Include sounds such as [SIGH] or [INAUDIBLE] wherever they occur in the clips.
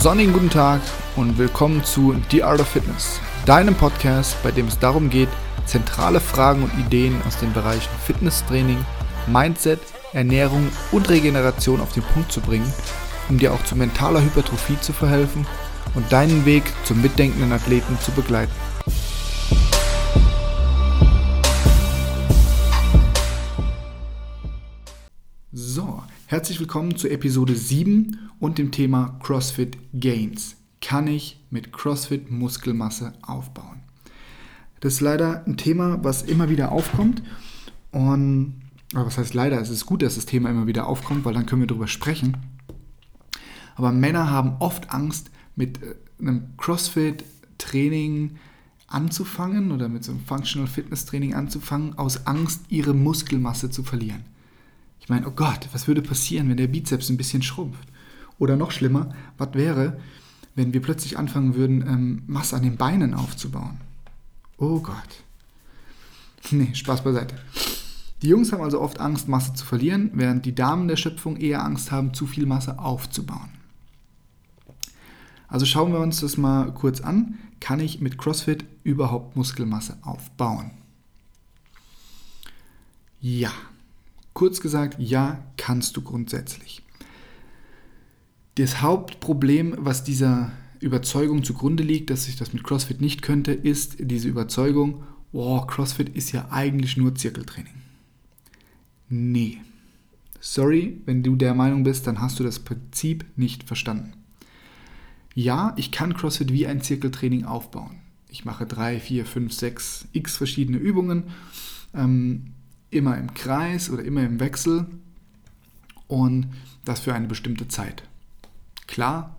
sonnigen guten Tag und willkommen zu The Art of Fitness, deinem Podcast, bei dem es darum geht, zentrale Fragen und Ideen aus den Bereichen Fitnesstraining, Mindset, Ernährung und Regeneration auf den Punkt zu bringen, um dir auch zu mentaler Hypertrophie zu verhelfen und deinen Weg zum mitdenkenden Athleten zu begleiten. So, herzlich willkommen zu Episode 7 und dem Thema CrossFit Gains. Kann ich mit CrossFit Muskelmasse aufbauen? Das ist leider ein Thema, was immer wieder aufkommt. Und, was heißt leider? Es ist gut, dass das Thema immer wieder aufkommt, weil dann können wir darüber sprechen. Aber Männer haben oft Angst, mit äh, einem CrossFit-Training anzufangen oder mit so einem Functional Fitness Training anzufangen, aus Angst, ihre Muskelmasse zu verlieren. Ich meine, oh Gott, was würde passieren, wenn der Bizeps ein bisschen schrumpft? Oder noch schlimmer, was wäre, wenn wir plötzlich anfangen würden, ähm, Masse an den Beinen aufzubauen? Oh Gott. Nee, Spaß beiseite. Die Jungs haben also oft Angst, Masse zu verlieren, während die Damen der Schöpfung eher Angst haben, zu viel Masse aufzubauen. Also schauen wir uns das mal kurz an. Kann ich mit CrossFit überhaupt Muskelmasse aufbauen? Ja. Kurz gesagt, ja, kannst du grundsätzlich. Das Hauptproblem, was dieser Überzeugung zugrunde liegt, dass ich das mit CrossFit nicht könnte, ist diese Überzeugung, oh, CrossFit ist ja eigentlich nur Zirkeltraining. Nee. Sorry, wenn du der Meinung bist, dann hast du das Prinzip nicht verstanden ja, ich kann CrossFit wie ein Zirkeltraining aufbauen. Ich mache drei, vier, fünf, sechs, x verschiedene Übungen, ähm, immer im Kreis oder immer im Wechsel und das für eine bestimmte Zeit. Klar,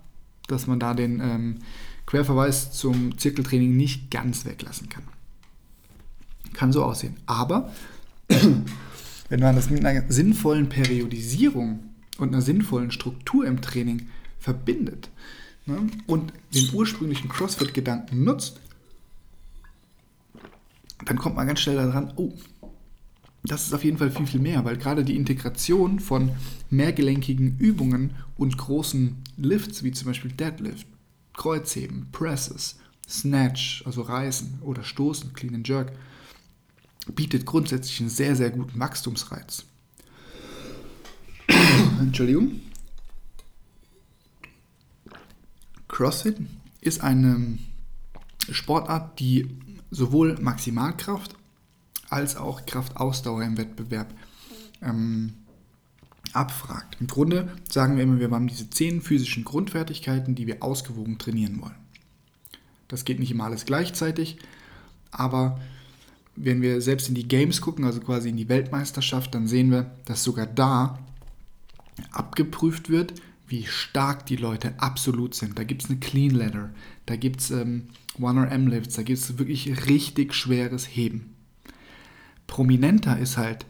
dass man da den ähm, Querverweis zum Zirkeltraining nicht ganz weglassen kann. Kann so aussehen. Aber [CLEARS THROAT] wenn man das mit einer sinnvollen Periodisierung und einer sinnvollen Struktur im Training verbindet, ne, und den ursprünglichen CrossFit-Gedanken nutzt, dann kommt man ganz schnell daran, oh, das ist auf jeden Fall viel, viel mehr, weil gerade die Integration von mehrgelenkigen Übungen und großen Lifts, wie zum Beispiel Deadlift, Kreuzheben, Presses, Snatch, also Reißen oder Stoßen, Clean and Jerk, bietet grundsätzlich einen sehr, sehr guten Wachstumsreiz. [COUGHS] Entschuldigung. CrossFit ist eine Sportart, die sowohl Maximalkraft als auch Kraftausdauer im Wettbewerb ähm, abfragt. Im Grunde sagen wir immer, wir haben diese zehn physischen Grundfertigkeiten, die wir ausgewogen trainieren wollen. Das geht nicht immer alles gleichzeitig, aber wenn wir selbst in die Games gucken, also quasi in die Weltmeisterschaft, dann sehen wir, dass sogar da abgeprüft wird, wie stark die Leute absolut sind. Da gibt es eine Clean Ladder, da gibt es ähm, 1RM Lifts, da gibt es wirklich richtig schweres Heben. Prominenter ist halt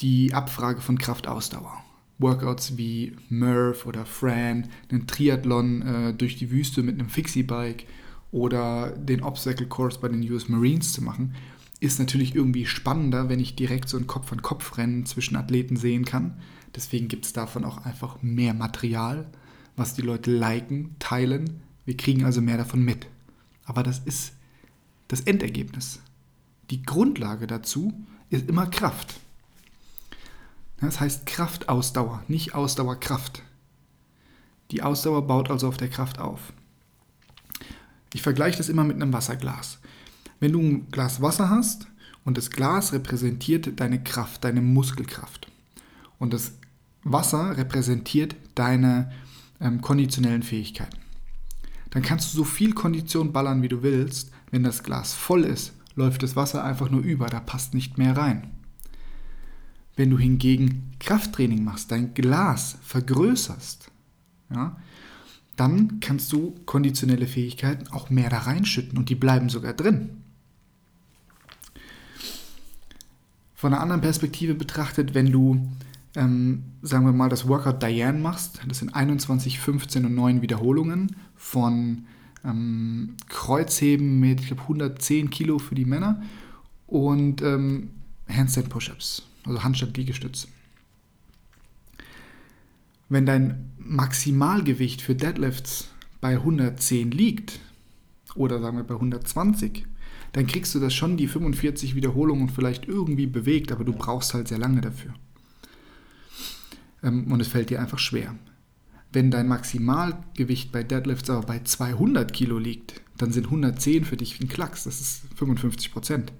die Abfrage von Kraftausdauer. Workouts wie Murph oder Fran, einen Triathlon äh, durch die Wüste mit einem Fixie-Bike oder den Obstacle Course bei den US Marines zu machen, ist natürlich irgendwie spannender, wenn ich direkt so ein Kopf-an-Kopf-Rennen zwischen Athleten sehen kann Deswegen gibt es davon auch einfach mehr Material, was die Leute liken, teilen. Wir kriegen also mehr davon mit. Aber das ist das Endergebnis. Die Grundlage dazu ist immer Kraft. Das heißt Kraftausdauer, nicht Ausdauerkraft. Die Ausdauer baut also auf der Kraft auf. Ich vergleiche das immer mit einem Wasserglas. Wenn du ein Glas Wasser hast und das Glas repräsentiert deine Kraft, deine Muskelkraft und das Wasser repräsentiert deine ähm, konditionellen Fähigkeiten. Dann kannst du so viel Kondition ballern, wie du willst. Wenn das Glas voll ist, läuft das Wasser einfach nur über, da passt nicht mehr rein. Wenn du hingegen Krafttraining machst, dein Glas vergrößerst, ja, dann kannst du konditionelle Fähigkeiten auch mehr da reinschütten und die bleiben sogar drin. Von einer anderen Perspektive betrachtet, wenn du ähm, sagen wir mal, das Workout Diane machst, das sind 21, 15 und 9 Wiederholungen von ähm, Kreuzheben mit, ich glaube, 110 Kilo für die Männer und ähm, Handstand Push-Ups, also Handstand-Liegestütz. Wenn dein Maximalgewicht für Deadlifts bei 110 liegt, oder sagen wir bei 120, dann kriegst du das schon die 45 Wiederholungen vielleicht irgendwie bewegt, aber du brauchst halt sehr lange dafür. Ähm, und es fällt dir einfach schwer. Wenn dein Maximalgewicht bei Deadlifts aber bei 200 Kilo liegt, dann sind 110 für dich ein Klacks, das ist 55 Prozent.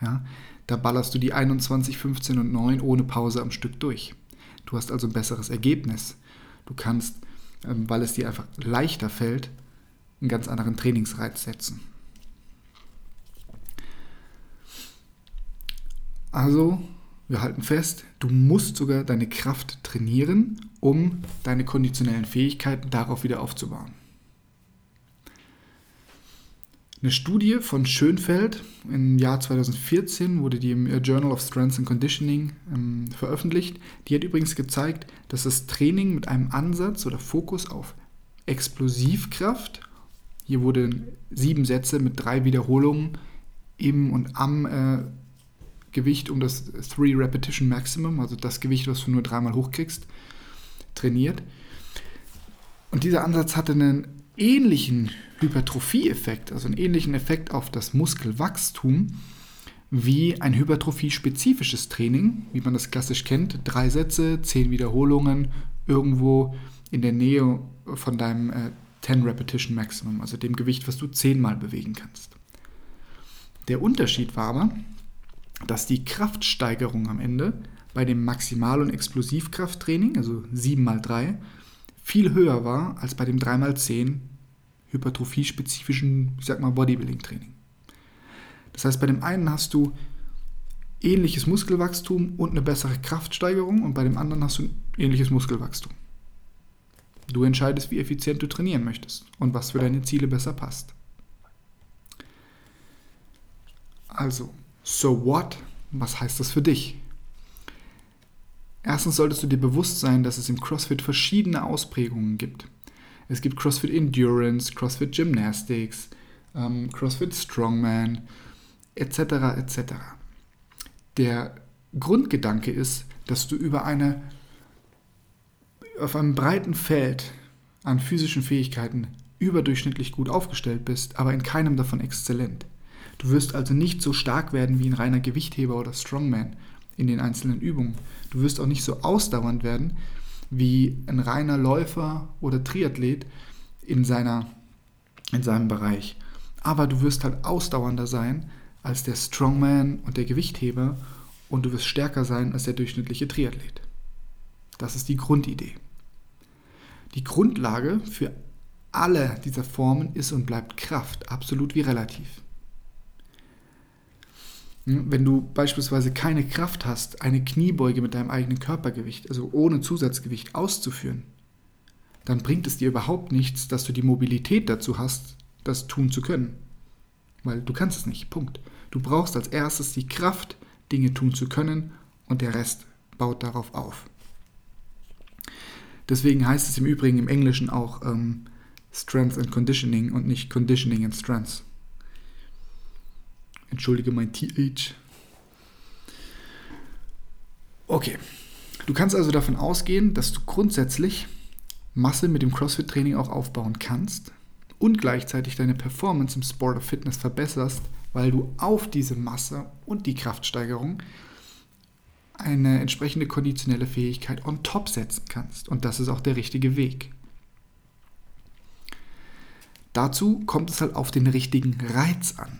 Ja, da ballerst du die 21, 15 und 9 ohne Pause am Stück durch. Du hast also ein besseres Ergebnis. Du kannst, ähm, weil es dir einfach leichter fällt, einen ganz anderen Trainingsreiz setzen. Also, wir halten fest, du musst sogar deine Kraft trainieren, um deine konditionellen Fähigkeiten darauf wieder aufzubauen. Eine Studie von Schönfeld im Jahr 2014 wurde die im Journal of Strength and Conditioning ähm, veröffentlicht. Die hat übrigens gezeigt, dass das Training mit einem Ansatz oder Fokus auf Explosivkraft, hier wurden sieben Sätze mit drei Wiederholungen im und am äh, Gewicht um das 3 Repetition Maximum, also das Gewicht, was du nur dreimal hochkriegst, trainiert. Und dieser Ansatz hatte einen ähnlichen Hypertrophie-Effekt, also einen ähnlichen Effekt auf das Muskelwachstum, wie ein hypertrophie-spezifisches Training, wie man das klassisch kennt. Drei Sätze, zehn Wiederholungen, irgendwo in der Nähe von deinem äh, 10 Repetition Maximum, also dem Gewicht, was du zehnmal bewegen kannst. Der Unterschied war aber, dass die Kraftsteigerung am Ende bei dem Maximal- und Explosivkrafttraining, also 7x3, viel höher war als bei dem 3x10 hypertrophie-spezifischen, ich sag mal, Bodybuilding-Training. Das heißt, bei dem einen hast du ähnliches Muskelwachstum und eine bessere Kraftsteigerung und bei dem anderen hast du ein ähnliches Muskelwachstum. Du entscheidest, wie effizient du trainieren möchtest und was für deine Ziele besser passt. Also, So what? Was heißt das für dich? Erstens solltest du dir bewusst sein, dass es im CrossFit verschiedene Ausprägungen gibt. Es gibt CrossFit Endurance, CrossFit Gymnastics, ähm, CrossFit Strongman, etc. etc. Der Grundgedanke ist, dass du über eine auf einem breiten Feld an physischen Fähigkeiten überdurchschnittlich gut aufgestellt bist, aber in keinem davon exzellent. Du wirst also nicht so stark werden wie ein reiner Gewichtheber oder Strongman in den einzelnen Übungen. Du wirst auch nicht so ausdauernd werden wie ein reiner Läufer oder Triathlet in, seiner, in seinem Bereich. Aber du wirst halt ausdauernder sein als der Strongman und der Gewichtheber und du wirst stärker sein als der durchschnittliche Triathlet. Das ist die Grundidee. Die Grundlage für alle dieser Formen ist und bleibt Kraft, absolut wie relativ. Hm, wenn du beispielsweise keine Kraft hast, eine Kniebeuge mit deinem eigenen Körpergewicht, also ohne Zusatzgewicht auszuführen, dann bringt es dir überhaupt nichts, dass du die Mobilität dazu hast, das tun zu können. Weil du kannst es nicht. Punkt. Du brauchst als erstes die Kraft, Dinge tun zu können und der Rest baut darauf auf. Deswegen heißt es im Übrigen im Englischen auch ähm, Strength and Conditioning und nicht Conditioning and Strength. Entschuldige mein TH. Okay. Du kannst also davon ausgehen, dass du grundsätzlich Masse mit dem CrossFit-Training auch aufbauen kannst und gleichzeitig deine Performance im Sport of Fitness verbesserst, weil du auf diese Masse und die Kraftsteigerung eine entsprechende konditionelle Fähigkeit on top setzen kannst. Und das ist auch der richtige Weg. Dazu kommt es halt auf den richtigen Reiz an.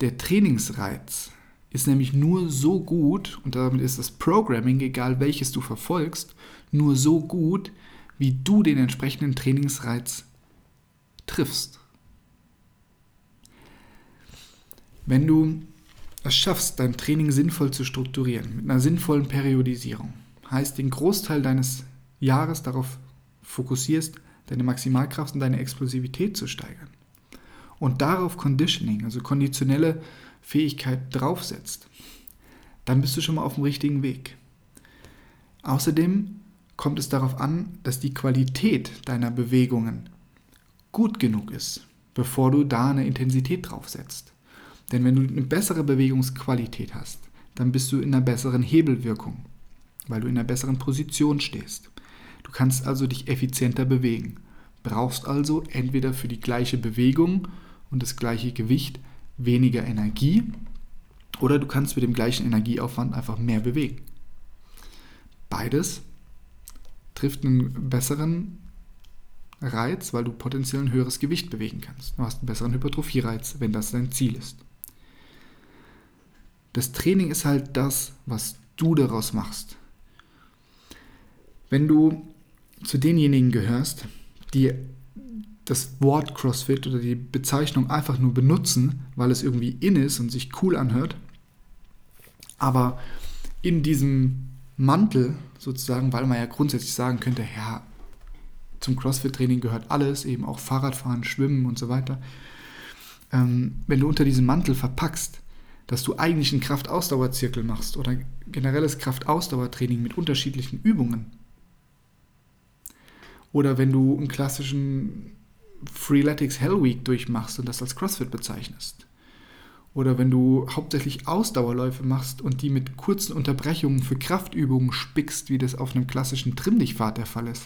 Der Trainingsreiz ist nämlich nur so gut, und damit ist das Programming, egal welches du verfolgst, nur so gut, wie du den entsprechenden Trainingsreiz triffst. Wenn du es schaffst, dein Training sinnvoll zu strukturieren, mit einer sinnvollen Periodisierung, heißt den Großteil deines Jahres darauf fokussierst, deine Maximalkraft und deine Explosivität zu steigern, und darauf Conditioning, also konditionelle Fähigkeit draufsetzt, dann bist du schon mal auf dem richtigen Weg. Außerdem kommt es darauf an, dass die Qualität deiner Bewegungen gut genug ist, bevor du da eine Intensität draufsetzt. Denn wenn du eine bessere Bewegungsqualität hast, dann bist du in einer besseren Hebelwirkung, weil du in einer besseren Position stehst. Du kannst also dich effizienter bewegen. brauchst also entweder für die gleiche Bewegung und das gleiche Gewicht weniger Energie oder du kannst mit dem gleichen Energieaufwand einfach mehr bewegen. Beides trifft einen besseren Reiz, weil du potenziell ein höheres Gewicht bewegen kannst. Du hast einen besseren Hypertrophie-Reiz, wenn das dein Ziel ist. Das Training ist halt das, was du daraus machst. Wenn du zu denjenigen gehörst, die das Wort CrossFit oder die Bezeichnung einfach nur benutzen, weil es irgendwie in ist und sich cool anhört, aber in diesem Mantel sozusagen, weil man ja grundsätzlich sagen könnte, ja, zum CrossFit-Training gehört alles, eben auch Fahrradfahren, Schwimmen und so weiter. Ähm, wenn du unter diesem Mantel verpackst, dass du eigentlich einen Kraftausdauerzirkel machst oder generelles Kraftausdauertraining mit unterschiedlichen Übungen. Oder wenn du einen klassischen Freeletics Hell Week durchmachst und das als CrossFit bezeichnest. Oder wenn du hauptsächlich Ausdauerläufe machst und die mit kurzen Unterbrechungen für Kraftübungen spickst, wie das auf einem klassischen Trimm-Dich-Pfad der Fall ist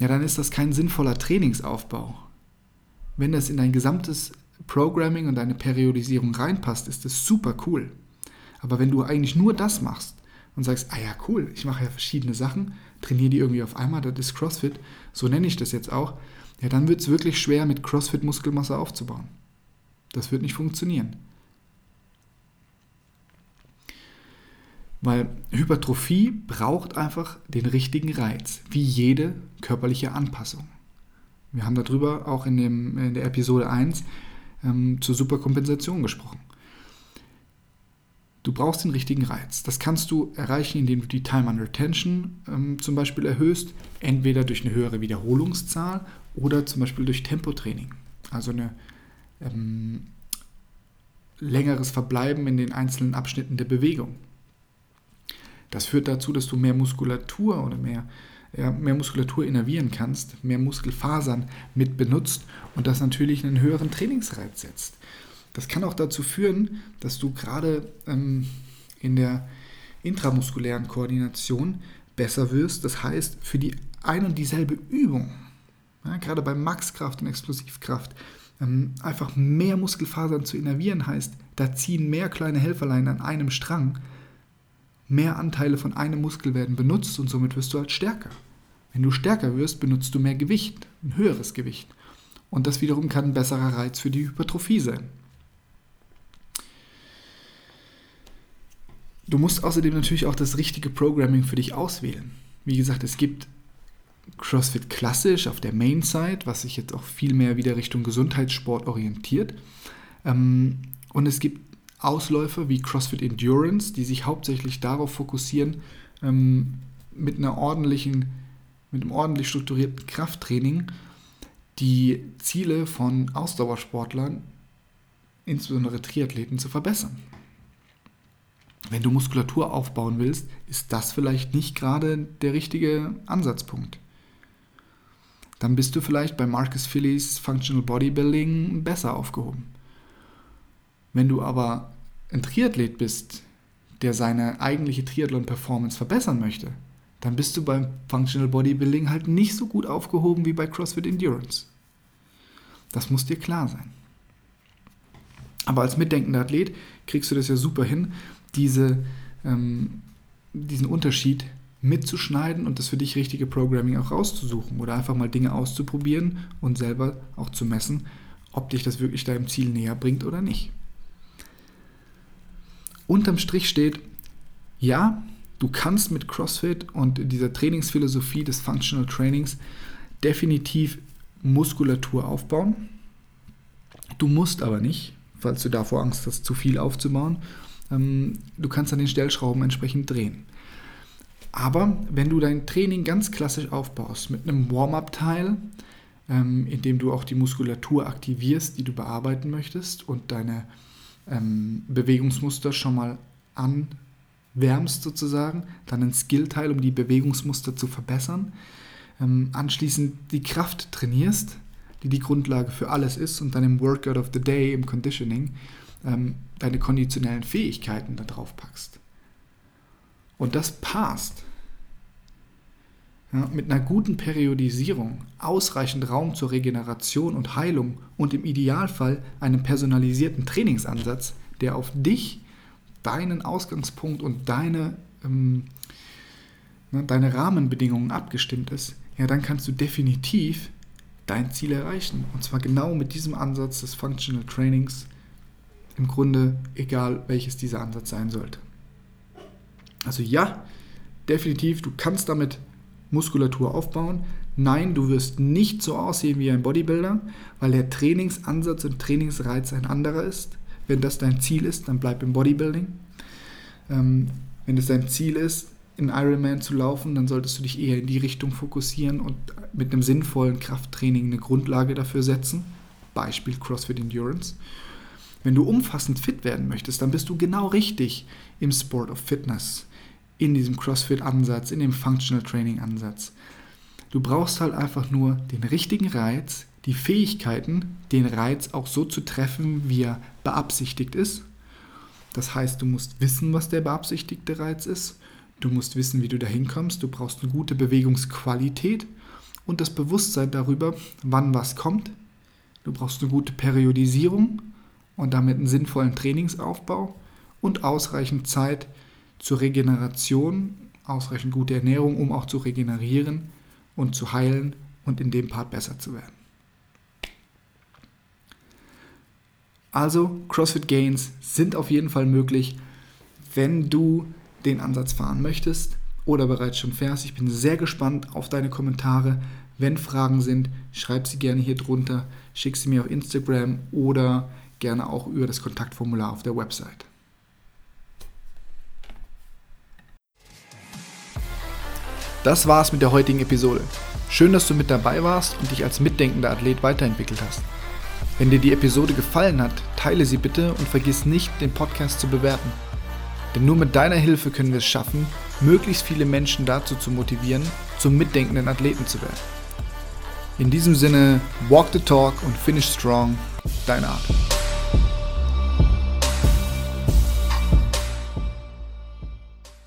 ja, dann ist das kein sinnvoller Trainingsaufbau. Wenn das in dein gesamtes Programming und deine Periodisierung reinpasst, ist das super cool. Aber wenn du eigentlich nur das machst und sagst, ah ja, cool, ich mache ja verschiedene Sachen, trainiere die irgendwie auf einmal, das ist CrossFit, so nenne ich das jetzt auch, ja, dann wird es wirklich schwer, mit CrossFit Muskelmasse aufzubauen. Das wird nicht funktionieren. Weil Hypertrophie braucht einfach den richtigen Reiz, wie jede körperliche Anpassung. Wir haben darüber auch in, dem, in der Episode 1 ähm, zur Superkompensation gesprochen. Du brauchst den richtigen Reiz. Das kannst du erreichen, indem du die Time under Tension ähm, zum Beispiel erhöhst, entweder durch eine höhere Wiederholungszahl oder zum Beispiel durch Tempotraining. Also ein ähm, längeres Verbleiben in den einzelnen Abschnitten der Bewegung. Das führt dazu, dass du mehr Muskulatur oder mehr, ja, mehr Muskulatur innervieren kannst, mehr Muskelfasern mit benutzt und das natürlich einen höheren Trainingsreiz setzt. Das kann auch dazu führen, dass du gerade ähm, in der intramuskulären Koordination besser wirst. Das heißt, für die ein und dieselbe Übung, ja, gerade bei Maxkraft und Explosivkraft, ähm, einfach mehr Muskelfasern zu innervieren heißt, da ziehen mehr kleine Helferlein an einem Strang mehr Anteile von einem Muskel werden benutzt und somit wirst du halt stärker. Wenn du stärker wirst, benutzt du mehr Gewicht, ein höheres Gewicht. Und das wiederum kann ein besserer Reiz für die Hypertrophie sein. Du musst außerdem natürlich auch das richtige Programming für dich auswählen. Wie gesagt, es gibt CrossFit klassisch auf der Main-Side, was sich jetzt auch viel mehr wieder Richtung Gesundheitssport orientiert. Ähm, und es gibt Ausläufe wie CrossFit Endurance, die sich hauptsächlich darauf fokussieren, ähm, mit einer ordentlichen, mit einem ordentlich strukturierten Krafttraining die Ziele von Ausdauersportlern, insbesondere Triathleten, zu verbessern. Wenn du Muskulatur aufbauen willst, ist das vielleicht nicht gerade der richtige Ansatzpunkt. Dann bist du vielleicht bei Marcus Phillies Functional Bodybuilding besser aufgehoben. Wenn du aber ein Triathlet bist, der seine eigentliche Triathlon-Performance verbessern möchte, dann bist du beim Functional Bodybuilding halt nicht so gut aufgehoben wie bei CrossFit Endurance. Das muss dir klar sein. Aber als mitdenkender Athlet kriegst du das ja super hin, diese, ähm, diesen Unterschied mitzuschneiden und das für dich richtige Programming auch rauszusuchen oder einfach mal Dinge auszuprobieren und selber auch zu messen, ob dich das wirklich deinem Ziel näher bringt oder nicht unterm Strich steht, ja, du kannst mit CrossFit und dieser Trainingsphilosophie des Functional Trainings definitiv Muskulatur aufbauen. Du musst aber nicht, falls du davor Angst hast, zu viel aufzubauen. Ähm, du kannst an den Stellschrauben entsprechend drehen. Aber wenn du dein Training ganz klassisch aufbaust mit einem Warm-up-Teil, ähm, in dem du auch die Muskulatur aktivierst, die du bearbeiten möchtest und deine ähm, Bewegungsmuster schon mal anwärmst sozusagen, dann ein Skillteil, um die Bewegungsmuster zu verbessern, ähm, anschließend die Kraft trainierst, die die Grundlage für alles ist und dann im Workout of the Day, im Conditioning, ähm, deine konditionellen Fähigkeiten da drauf packst. Und das passt. Ja, mit einer guten Periodisierung, ausreichend Raum zur Regeneration und Heilung und im Idealfall einem personalisierten Trainingsansatz, der auf dich, deinen Ausgangspunkt und deine, ähm, ne, deine Rahmenbedingungen abgestimmt ist, ja, dann kannst du definitiv dein Ziel erreichen. Und zwar genau mit diesem Ansatz des Functional Trainings, im Grunde egal welches dieser Ansatz sein sollte. Also ja, definitiv, du kannst damit Muskulatur aufbauen. Nein, du wirst nicht so aussehen wie ein Bodybuilder, weil der Trainingsansatz und Trainingsreiz ein anderer ist. Wenn das dein Ziel ist, dann bleib im Bodybuilding. Ähm, wenn es dein Ziel ist, in Ironman zu laufen, dann solltest du dich eher in die Richtung fokussieren und mit einem sinnvollen Krafttraining eine Grundlage dafür setzen. Beispiel CrossFit Endurance. Wenn du umfassend fit werden möchtest, dann bist du genau richtig im Sport of Fitness in diesem CrossFit-Ansatz, in dem Functional Training-Ansatz. Du brauchst halt einfach nur den richtigen Reiz, die Fähigkeiten, den Reiz auch so zu treffen, wie er beabsichtigt ist. Das heißt, du musst wissen, was der beabsichtigte Reiz ist. Du musst wissen, wie du dahin kommst. Du brauchst eine gute Bewegungsqualität und das Bewusstsein darüber, wann was kommt. Du brauchst eine gute Periodisierung und damit einen sinnvollen Trainingsaufbau und ausreichend Zeit, zur Regeneration, ausreichend gute Ernährung, um auch zu regenerieren und zu heilen und in dem Part besser zu werden. Also CrossFit Gains sind auf jeden Fall möglich, wenn du den Ansatz fahren möchtest oder bereits schon fährst. Ich bin sehr gespannt auf deine Kommentare. Wenn Fragen sind, schreib sie gerne hier drunter, schick sie mir auf Instagram oder gerne auch über das Kontaktformular auf der Website. Das war's mit der heutigen Episode. Schön, dass du mit dabei warst und dich als mitdenkender Athlet weiterentwickelt hast. Wenn dir die Episode gefallen hat, teile sie bitte und vergiss nicht, den Podcast zu bewerten. Denn nur mit deiner Hilfe können wir es schaffen, möglichst viele Menschen dazu zu motivieren, zum mitdenkenden Athleten zu werden. In diesem Sinne, walk the talk und finish strong, dein Art.